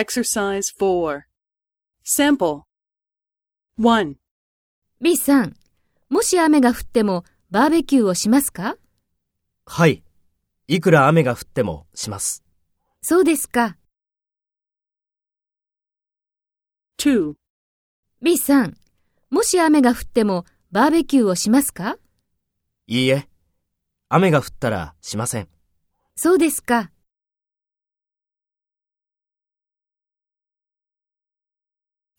Exercise 4. Sample. 1. B さん、もし雨が降ってもバーベキューをしますか？はい。いくら雨が降ってもします。そうですか。2. B さん、もし雨が降ってもバーベキューをしますか？いいえ。雨が降ったらしません。そうですか。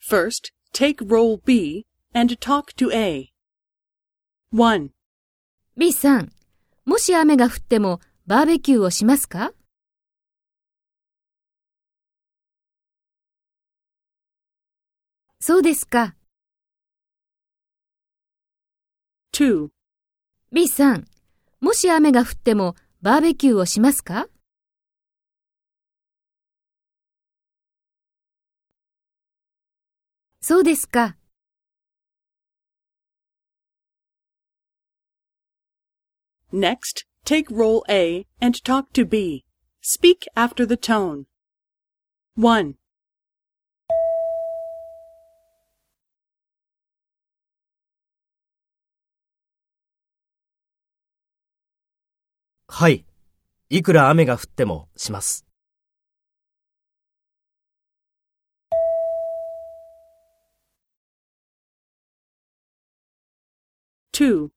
First, take role B and talk to A. 1. B さん、もし雨が降ってもバーベキューをしますか？そうですか。2. B さん、もし雨が降ってもバーベキューをしますか？そうですか。Next, take role A and talk to B. Speak after the tone. 1. はい。いくら雨が降ってもします。2.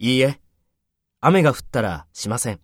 いいえ。雨が降ったらしません。